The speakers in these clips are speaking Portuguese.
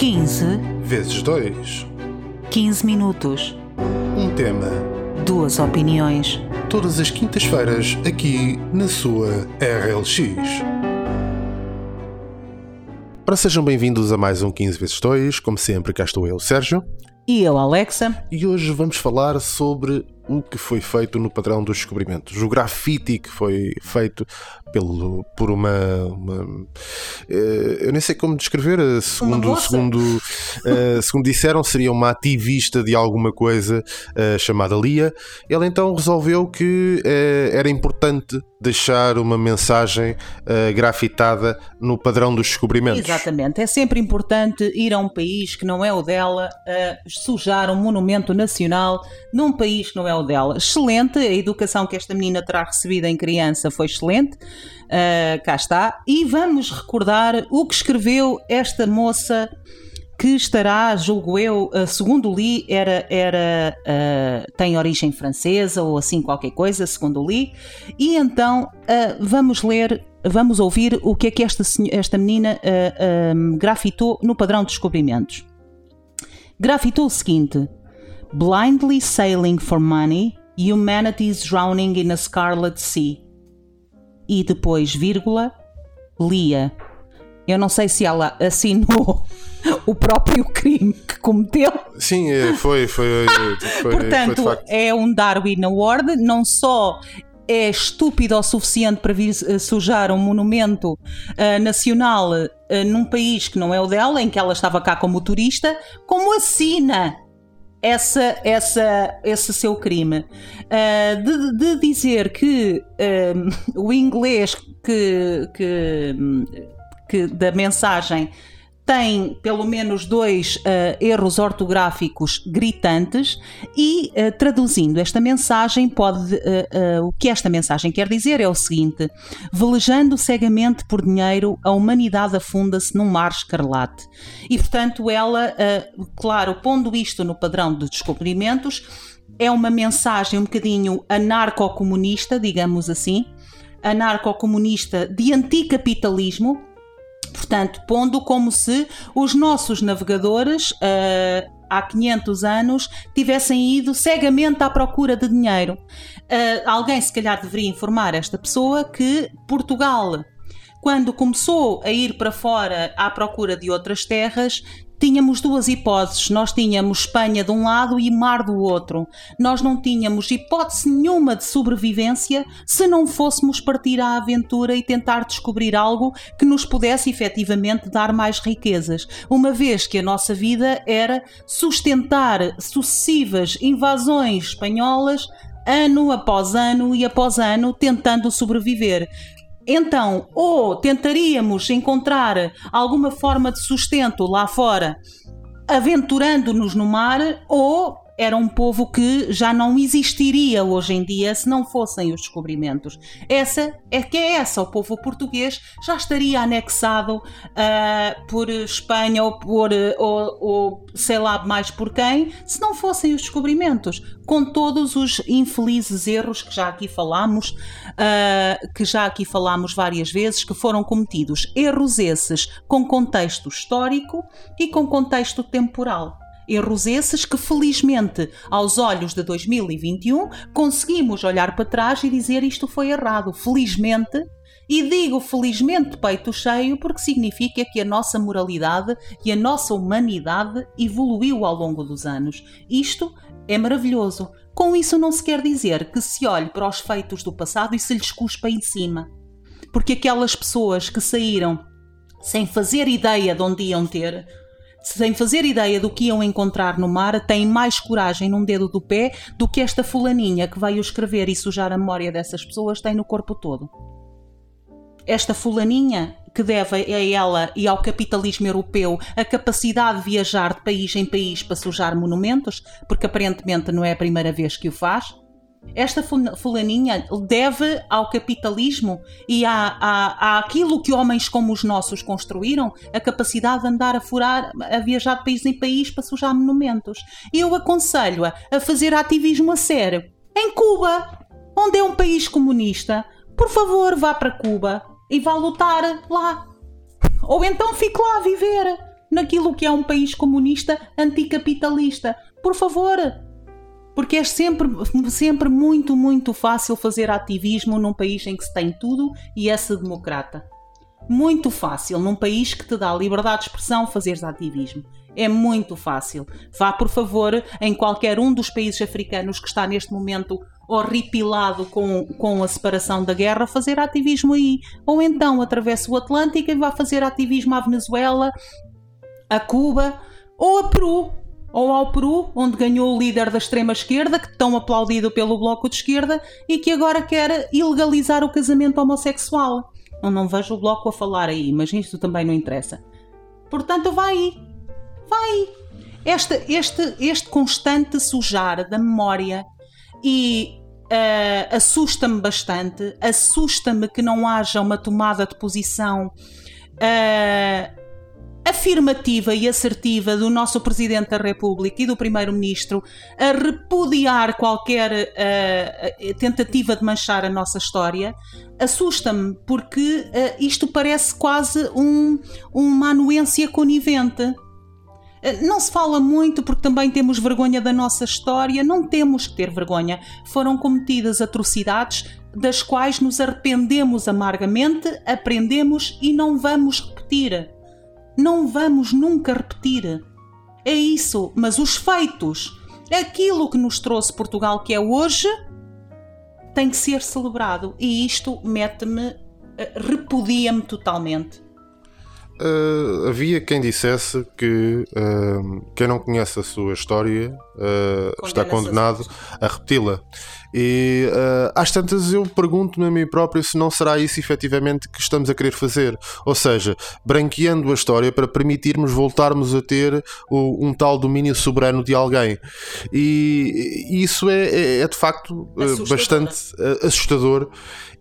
15 vezes 2. 15 minutos. Um tema. Duas opiniões. Todas as quintas-feiras, aqui na sua RLX. Ora, sejam bem-vindos a mais um 15 vezes 2. Como sempre, cá estou eu, Sérgio. E eu, Alexa. E hoje vamos falar sobre o que foi feito no padrão dos descobrimentos. O grafite que foi feito pelo, por uma, uma eh, eu nem sei como descrever, eh, segundo, segundo, uh, segundo disseram, seria uma ativista de alguma coisa uh, chamada Lia. Ela então resolveu que uh, era importante deixar uma mensagem grafitada no padrão dos descobrimentos. Exatamente, é sempre importante ir a um país que não é o dela, sujar um monumento nacional num país que não é o dela. Excelente, a educação que esta menina terá recebido em criança foi excelente. Uh, cá está. E vamos recordar o que escreveu esta moça que estará, julgo eu, uh, segundo li, era, era uh, tem origem francesa ou assim qualquer coisa, segundo li. E então vamos ler, vamos ouvir o que é que esta, esta menina um, grafitou no padrão de descobrimentos. Grafitou o seguinte: Blindly sailing for money, humanity is drowning in a scarlet sea e depois vírgula, Lia. Eu não sei se ela assinou o próprio crime que cometeu. Sim, é, foi, foi, foi Portanto, foi é um Darwin Award, não só é estúpido o suficiente para vir eh, sujar um monumento uh, nacional uh, num país que não é o dela, em que ela estava cá como turista, como assina essa, essa, esse seu crime. Uh, de, de, dizer que uh, o inglês que, que, que, da mensagem tem pelo menos dois uh, erros ortográficos gritantes e, uh, traduzindo esta mensagem, pode, uh, o que esta mensagem quer dizer é o seguinte: velejando cegamente por dinheiro, a humanidade afunda-se num mar escarlate. E, portanto, ela, claro, pondo isto no padrão de descobrimentos, é uma mensagem um bocadinho anarcocomunista, digamos assim, anarcocomunista de anticapitalismo Portanto, pondo como se os nossos navegadores uh, há 500 anos tivessem ido cegamente à procura de dinheiro. Uh, alguém, se calhar, deveria informar esta pessoa que Portugal quando começou a ir para fora à procura de outras terras, tínhamos duas hipóteses. Nós tínhamos Espanha de um lado e mar do outro. Nós não tínhamos hipótese nenhuma de sobrevivência se não fôssemos partir à aventura e tentar descobrir algo que nos pudesse efetivamente dar mais riquezas, uma vez que a nossa vida era sustentar sucessivas invasões espanholas ano após ano e após ano tentando sobreviver. Então, ou tentaríamos encontrar alguma forma de sustento lá fora, aventurando-nos no mar, ou era um povo que já não existiria hoje em dia se não fossem os descobrimentos. Essa é que é essa, o povo português já estaria anexado uh, por Espanha ou por ou, ou, sei lá mais por quem, se não fossem os descobrimentos, com todos os infelizes erros que já aqui falamos, uh, que já aqui falamos várias vezes, que foram cometidos. Erros esses com contexto histórico e com contexto temporal. Erros esses que, felizmente, aos olhos de 2021, conseguimos olhar para trás e dizer isto foi errado. Felizmente, e digo felizmente peito cheio porque significa que a nossa moralidade e a nossa humanidade evoluiu ao longo dos anos. Isto é maravilhoso. Com isso não se quer dizer que se olhe para os feitos do passado e se lhes cuspa em cima. Porque aquelas pessoas que saíram sem fazer ideia de onde iam ter, sem fazer ideia do que iam encontrar no mar, têm mais coragem num dedo do pé do que esta fulaninha que veio escrever e sujar a memória dessas pessoas tem no corpo todo. Esta fulaninha que deve a ela e ao capitalismo europeu a capacidade de viajar de país em país para sujar monumentos, porque aparentemente não é a primeira vez que o faz, esta fulaninha deve ao capitalismo e à, à, àquilo que homens como os nossos construíram a capacidade de andar a furar, a viajar de país em país para sujar monumentos. Eu aconselho-a a fazer ativismo a sério. Em Cuba, onde é um país comunista, por favor vá para Cuba e vá lutar lá. Ou então fique lá a viver. naquilo que é um país comunista anticapitalista. Por favor, porque é sempre, sempre muito, muito fácil fazer ativismo num país em que se tem tudo e é-se democrata. Muito fácil, num país que te dá liberdade de expressão, fazeres ativismo. É muito fácil. Vá, por favor, em qualquer um dos países africanos que está neste momento horripilado com, com a separação da guerra, fazer ativismo aí. Ou então atravesse o Atlântico e vá fazer ativismo à Venezuela, a Cuba ou a Peru ou ao Peru, onde ganhou o líder da extrema-esquerda, que tão aplaudido pelo Bloco de Esquerda e que agora quer ilegalizar o casamento homossexual. Eu não vejo o Bloco a falar aí, mas isto também não interessa. Portanto, vai aí. Vai. Este, este, este constante sujar da memória e uh, assusta-me bastante. Assusta-me que não haja uma tomada de posição uh, afirmativa e assertiva do nosso Presidente da República e do Primeiro-Ministro a repudiar qualquer uh, tentativa de manchar a nossa história, assusta-me porque uh, isto parece quase um, uma anuência conivente. Não se fala muito porque também temos vergonha da nossa história, não temos que ter vergonha. Foram cometidas atrocidades das quais nos arrependemos amargamente, aprendemos e não vamos repetir não vamos nunca repetir. É isso, mas os feitos, aquilo que nos trouxe Portugal que é hoje, tem que ser celebrado. E isto mete-me, eh, repudia-me totalmente. Uh, havia quem dissesse que uh, quem não conhece a sua história uh, está condenado a repeti-la. E uh, às tantas eu pergunto-me a mim próprio se não será isso efetivamente que estamos a querer fazer. Ou seja, branqueando a história para permitirmos voltarmos a ter o, um tal domínio soberano de alguém. E, e isso é, é, é, de facto uh, bastante uh, assustador.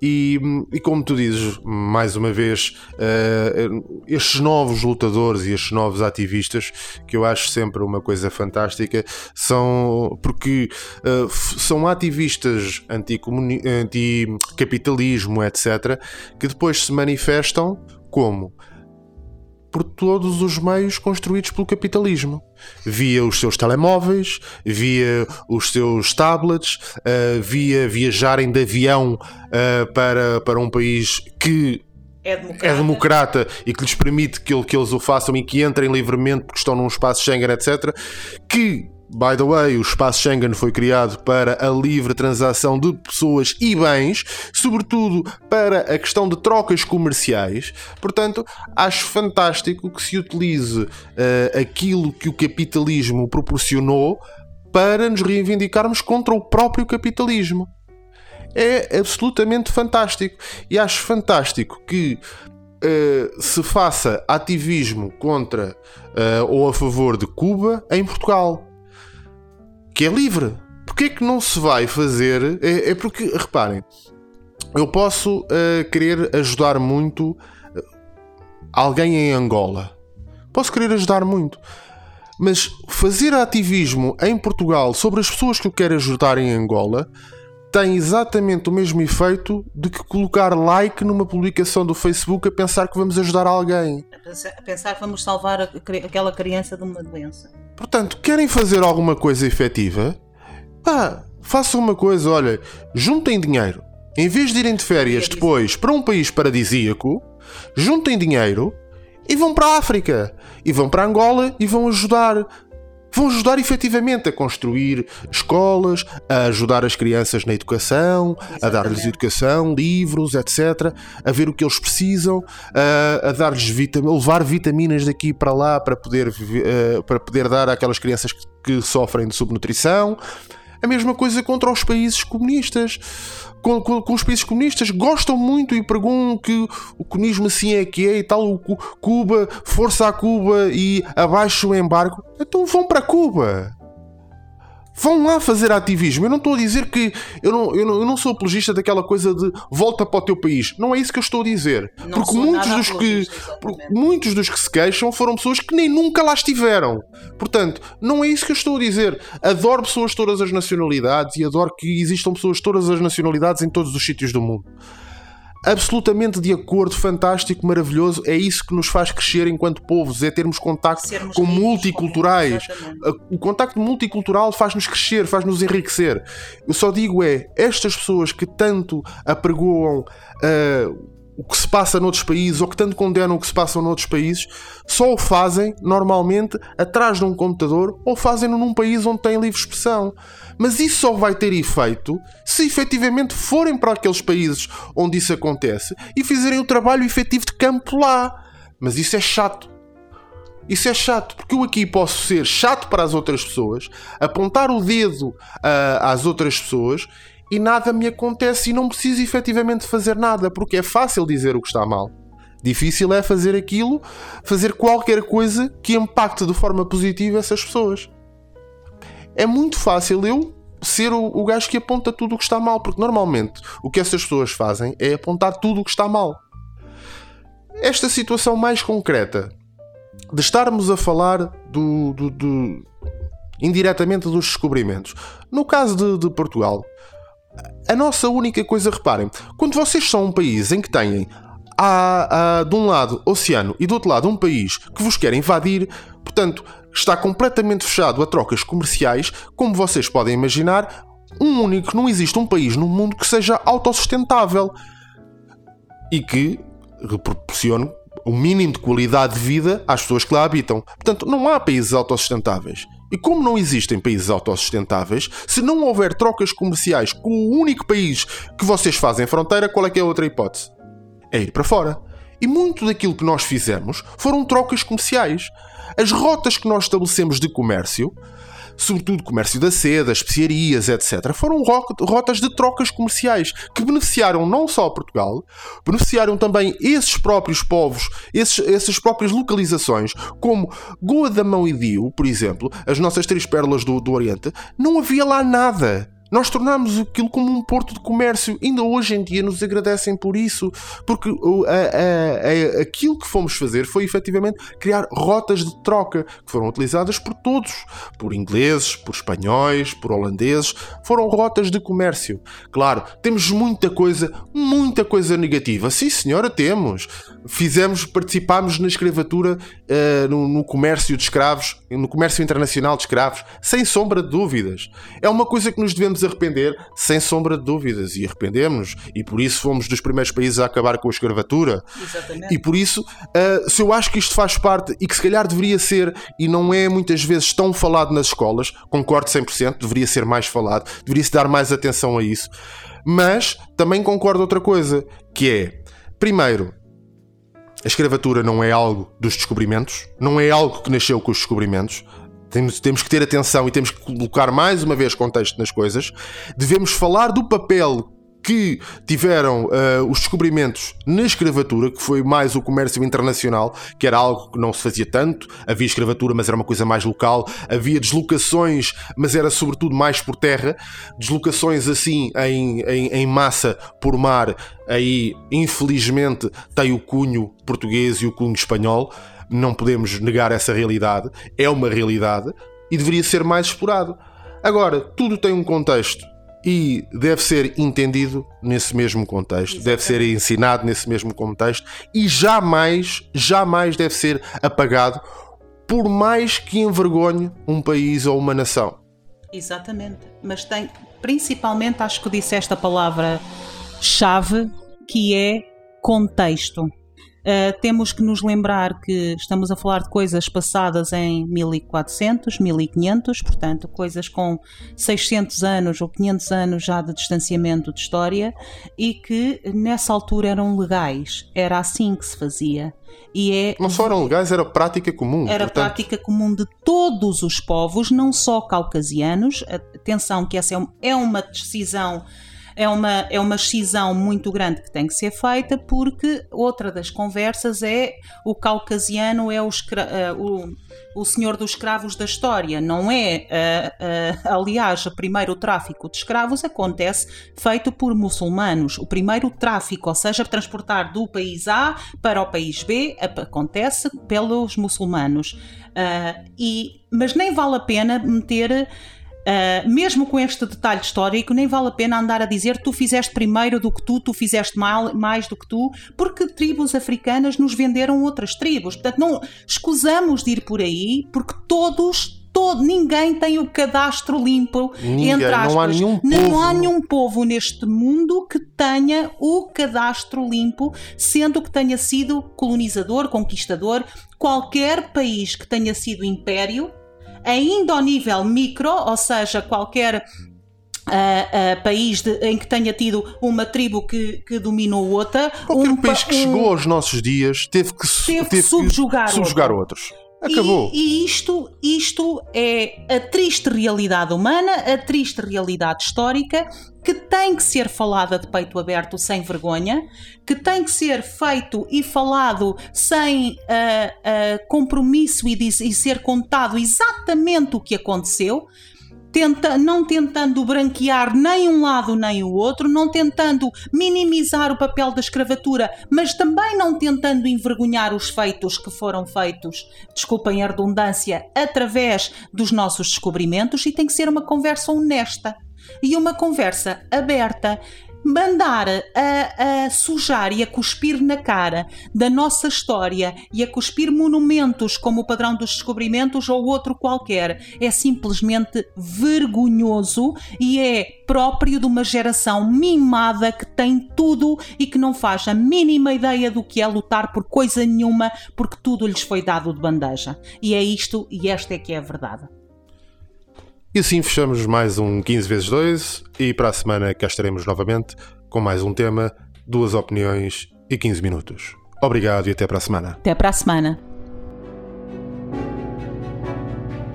E, e, como tu dizes, mais uma vez, uh, estes novos lutadores e estes novos ativistas, que eu acho sempre uma coisa fantástica, são porque uh, são ativistas anticapitalismo, anti etc., que depois se manifestam como? por todos os meios construídos pelo capitalismo. Via os seus telemóveis, via os seus tablets, uh, via viajarem de avião uh, para, para um país que é democrata. é democrata. e que lhes permite que, que eles o façam e que entrem livremente porque estão num espaço Schengen, etc. Que By the way, o espaço Schengen foi criado para a livre transação de pessoas e bens, sobretudo para a questão de trocas comerciais. Portanto, acho fantástico que se utilize uh, aquilo que o capitalismo proporcionou para nos reivindicarmos contra o próprio capitalismo. É absolutamente fantástico. E acho fantástico que Uh, se faça ativismo contra uh, ou a favor de Cuba em Portugal que é livre. Porquê é que não se vai fazer? É, é porque, reparem, eu posso uh, querer ajudar muito eh, alguém em Angola. Posso querer ajudar muito. Mas fazer ativismo em Portugal sobre as pessoas que eu quero ajudar em Angola tem exatamente o mesmo efeito de que colocar like numa publicação do Facebook a pensar que vamos ajudar alguém. A pensar que vamos salvar aquela criança de uma doença. Portanto, querem fazer alguma coisa efetiva? Pá, façam uma coisa, olha, juntem dinheiro. Em vez de irem de férias depois para um país paradisíaco, juntem dinheiro e vão para a África. E vão para Angola e vão ajudar vão ajudar efetivamente a construir escolas, a ajudar as crianças na educação, Exatamente. a dar-lhes educação, livros, etc., a ver o que eles precisam, a, a dar-lhes vitam levar vitaminas daqui para lá para poder, uh, para poder dar àquelas crianças que, que sofrem de subnutrição. A mesma coisa contra os países comunistas com, com, com, os países comunistas gostam muito e pregam que o comunismo assim é que é e tal, Cuba, força a Cuba e abaixo o embargo. Então vão para Cuba. Vão lá fazer ativismo. Eu não estou a dizer que. Eu não, eu não, eu não sou apologista daquela coisa de volta para o teu país. Não é isso que eu estou a dizer. Não porque muitos dos, que, porque muitos dos que se queixam foram pessoas que nem nunca lá estiveram. Portanto, não é isso que eu estou a dizer. Adoro pessoas de todas as nacionalidades e adoro que existam pessoas de todas as nacionalidades em todos os sítios do mundo. Absolutamente de acordo, fantástico, maravilhoso. É isso que nos faz crescer enquanto povos, é termos contacto Sermos com ricos, multiculturais. exatamente. O contacto multicultural faz-nos crescer, faz-nos enriquecer. Eu só digo é, estas pessoas que tanto apregoam ah, o que se passa noutros países ou que tanto condenam o que se passa noutros países, só o fazem normalmente atrás de um computador ou fazem-no num país onde tem livre expressão. Mas isso só vai ter efeito se efetivamente forem para aqueles países onde isso acontece e fizerem o trabalho efetivo de campo lá. Mas isso é chato. Isso é chato, porque eu aqui posso ser chato para as outras pessoas, apontar o dedo ah, às outras pessoas e nada me acontece e não preciso efetivamente fazer nada, porque é fácil dizer o que está mal. Difícil é fazer aquilo, fazer qualquer coisa que impacte de forma positiva essas pessoas. É muito fácil eu ser o, o gajo que aponta tudo o que está mal, porque normalmente o que essas pessoas fazem é apontar tudo o que está mal. Esta situação mais concreta de estarmos a falar do, do- do- indiretamente dos descobrimentos. No caso de, de Portugal, a nossa única coisa, reparem, quando vocês são um país em que têm há, há, de um lado oceano e do outro lado um país que vos quer invadir, portanto, está completamente fechado a trocas comerciais, como vocês podem imaginar, um único, não existe um país no mundo que seja autossustentável e que proporcione o mínimo de qualidade de vida às pessoas que lá habitam. Portanto, não há países autossustentáveis. E como não existem países autossustentáveis, se não houver trocas comerciais com o único país que vocês fazem fronteira, qual é que é a outra hipótese? É ir para fora. E muito daquilo que nós fizemos foram trocas comerciais. As rotas que nós estabelecemos de comércio, sobretudo comércio da seda, especiarias, etc., foram ro- rotas de trocas comerciais que beneficiaram não só Portugal, beneficiaram também esses próprios povos, esses, essas próprias localizações, como Goa da Mão e Dio, por exemplo, as nossas três pérolas do, do Oriente, não havia lá nada. Nós tornámos aquilo como um porto de comércio. Ainda hoje em dia nos agradecem por isso, porque aquilo que fomos fazer foi efetivamente criar rotas de troca que foram utilizadas por todos, por ingleses, por espanhóis, por holandeses. Foram rotas de comércio. Claro, temos muita coisa, muita coisa negativa. Sim, senhora, temos. Fizemos, participámos na escravatura, eh, no, no comércio de escravos, no comércio internacional de escravos, sem sombra de dúvidas. É uma coisa que nos devemos arrepender, sem sombra de dúvidas, e arrependemos, e por isso fomos dos primeiros países a acabar com a escravatura. Exatamente. E por isso, uh, se eu acho que isto faz parte e que se calhar deveria ser, e não é muitas vezes tão falado nas escolas, concordo 100%, deveria ser mais falado, deveria-se dar mais atenção a isso, mas também concordo outra coisa, que é, primeiro, a escravatura não é algo dos descobrimentos, não é algo que nasceu com os descobrimentos. Temos, temos que ter atenção e temos que colocar mais uma vez contexto nas coisas. Devemos falar do papel que tiveram ah, os descobrimentos na escravatura, que foi mais o comércio internacional, que era algo que não se fazia tanto. Havia escravatura, mas era uma coisa mais local. Havia deslocações, mas era sobretudo mais por terra. Deslocações assim em, em, em massa por mar, aí infelizmente tem o cunho português e o cunho espanhol. Não podemos negar essa realidade. É uma realidade e deveria ser mais explorado. Agora, tudo tem um contexto e deve ser entendido nesse mesmo contexto, deve ser ensinado nesse mesmo contexto e jamais, jamais deve ser apagado por mais que envergonhe um país ou uma nação. Exatamente. Mas tem, principalmente, acho que disseste a palavra-chave, que é contexto. Uh, temos que nos lembrar que estamos a falar de coisas passadas em 1400, 1500, portanto, coisas com 600 anos ou 500 anos já de distanciamento de história e que nessa altura eram legais. Era assim que se fazia. E é Não só eram legais, era prática comum. era portanto, prática comum de todos os povos, não só caucasianos. Atenção que essa é é uma decisão é uma, é uma excisão muito grande que tem que ser feita, porque outra das conversas é o caucasiano é o, eh, o, o senhor dos escravos da história, não é? eh, eh, aliás, o primeiro tráfico de escravos acontece feito por muçulmanos. O primeiro tráfico, ou seja, transportar do país A para o país B, acontece pelos muçulmanos. Ah, e, mas nem vale a pena meter Uh, mesmo com este detalhe histórico, nem vale a pena andar a dizer tu fizeste primeiro do que tu, tu fizeste mal, mais do que tu, porque tribos africanas nos venderam outras tribos. Portanto, não escusamos de ir por aí, porque todos todo, ninguém tem o cadastro limpo, ninguém, entre aspas. Não há, nenhum povo. não há nenhum povo neste mundo que tenha o cadastro limpo, sendo que tenha sido colonizador, conquistador. Qualquer país que tenha sido império, ainda ao nível micro, ou seja, qualquer Uh, uh, país de, em que tenha tido uma tribo que, que dominou outra. Qualquer um, país que um, chegou aos nossos dias teve que, teve teve que subjugar, que subjugar outros. Acabou. E, e, isto, isto é a triste realidade humana, a triste realidade histórica, que tem que ser falada de peito aberto, sem vergonha, que tem que ser feito e falado sem uh, uh, compromisso e, e ser contado exatamente o que aconteceu tenta, não tentando branquear nem um lado nem o outro, não tentando minimizar o papel da escravatura, mas também não tentando envergonhar os feitos que foram feitos, desculpem a redundância, através dos nossos descobrimentos, e tem que ser uma conversa honesta e uma conversa aberta mandar a, a, sujar e a cuspir na cara da nossa história e a cuspir monumentos como o padrão dos descobrimentos ou outro qualquer é simplesmente vergonhoso e é próprio de uma geração mimada que tem tudo e que não faz a mínima ideia do que é lutar por coisa nenhuma porque tudo lhes foi dado de bandeja. E é isto e esta é que é a verdade. E assim fechamos mais um 15 vezes 2 e para a semana cá estaremos novamente com mais um tema, duas opiniões e 15 minutos. Obrigado e até para a semana. Até para a semana.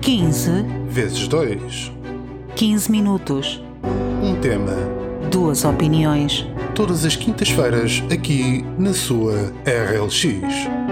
15 vezes 2 15 minutos. Um tema. Duas opiniões. Todas as quintas-feiras aqui na sua RLX.